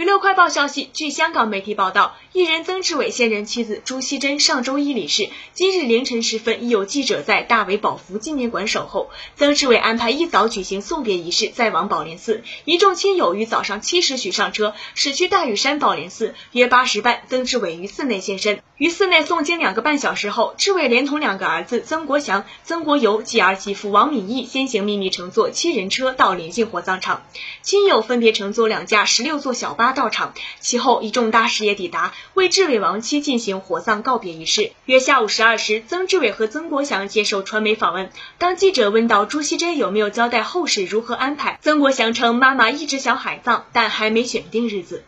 娱乐快报消息，据香港媒体报道，艺人曾志伟现任妻子朱锡珍上周一离世。今日凌晨时分，已有记者在大伟宝福纪念馆守候。曾志伟安排一早举行送别仪式，再往宝莲寺。一众亲友于早上七时许上车，驶去大屿山宝莲寺。约八时半，曾志伟于寺内现身。于寺内诵经两个半小时后，志伟连同两个儿子曾国祥、曾国游及儿媳妇王敏义先行秘密乘坐七人车到临近火葬场。亲友分别乘坐两架十六座小巴。到场，其后一众大师也抵达，为志伟亡妻进行火葬告别仪式。约下午十二时，曾志伟和曾国祥接受传媒访问。当记者问到朱锡珍有没有交代后事如何安排，曾国祥称妈妈一直想海葬，但还没选定日子。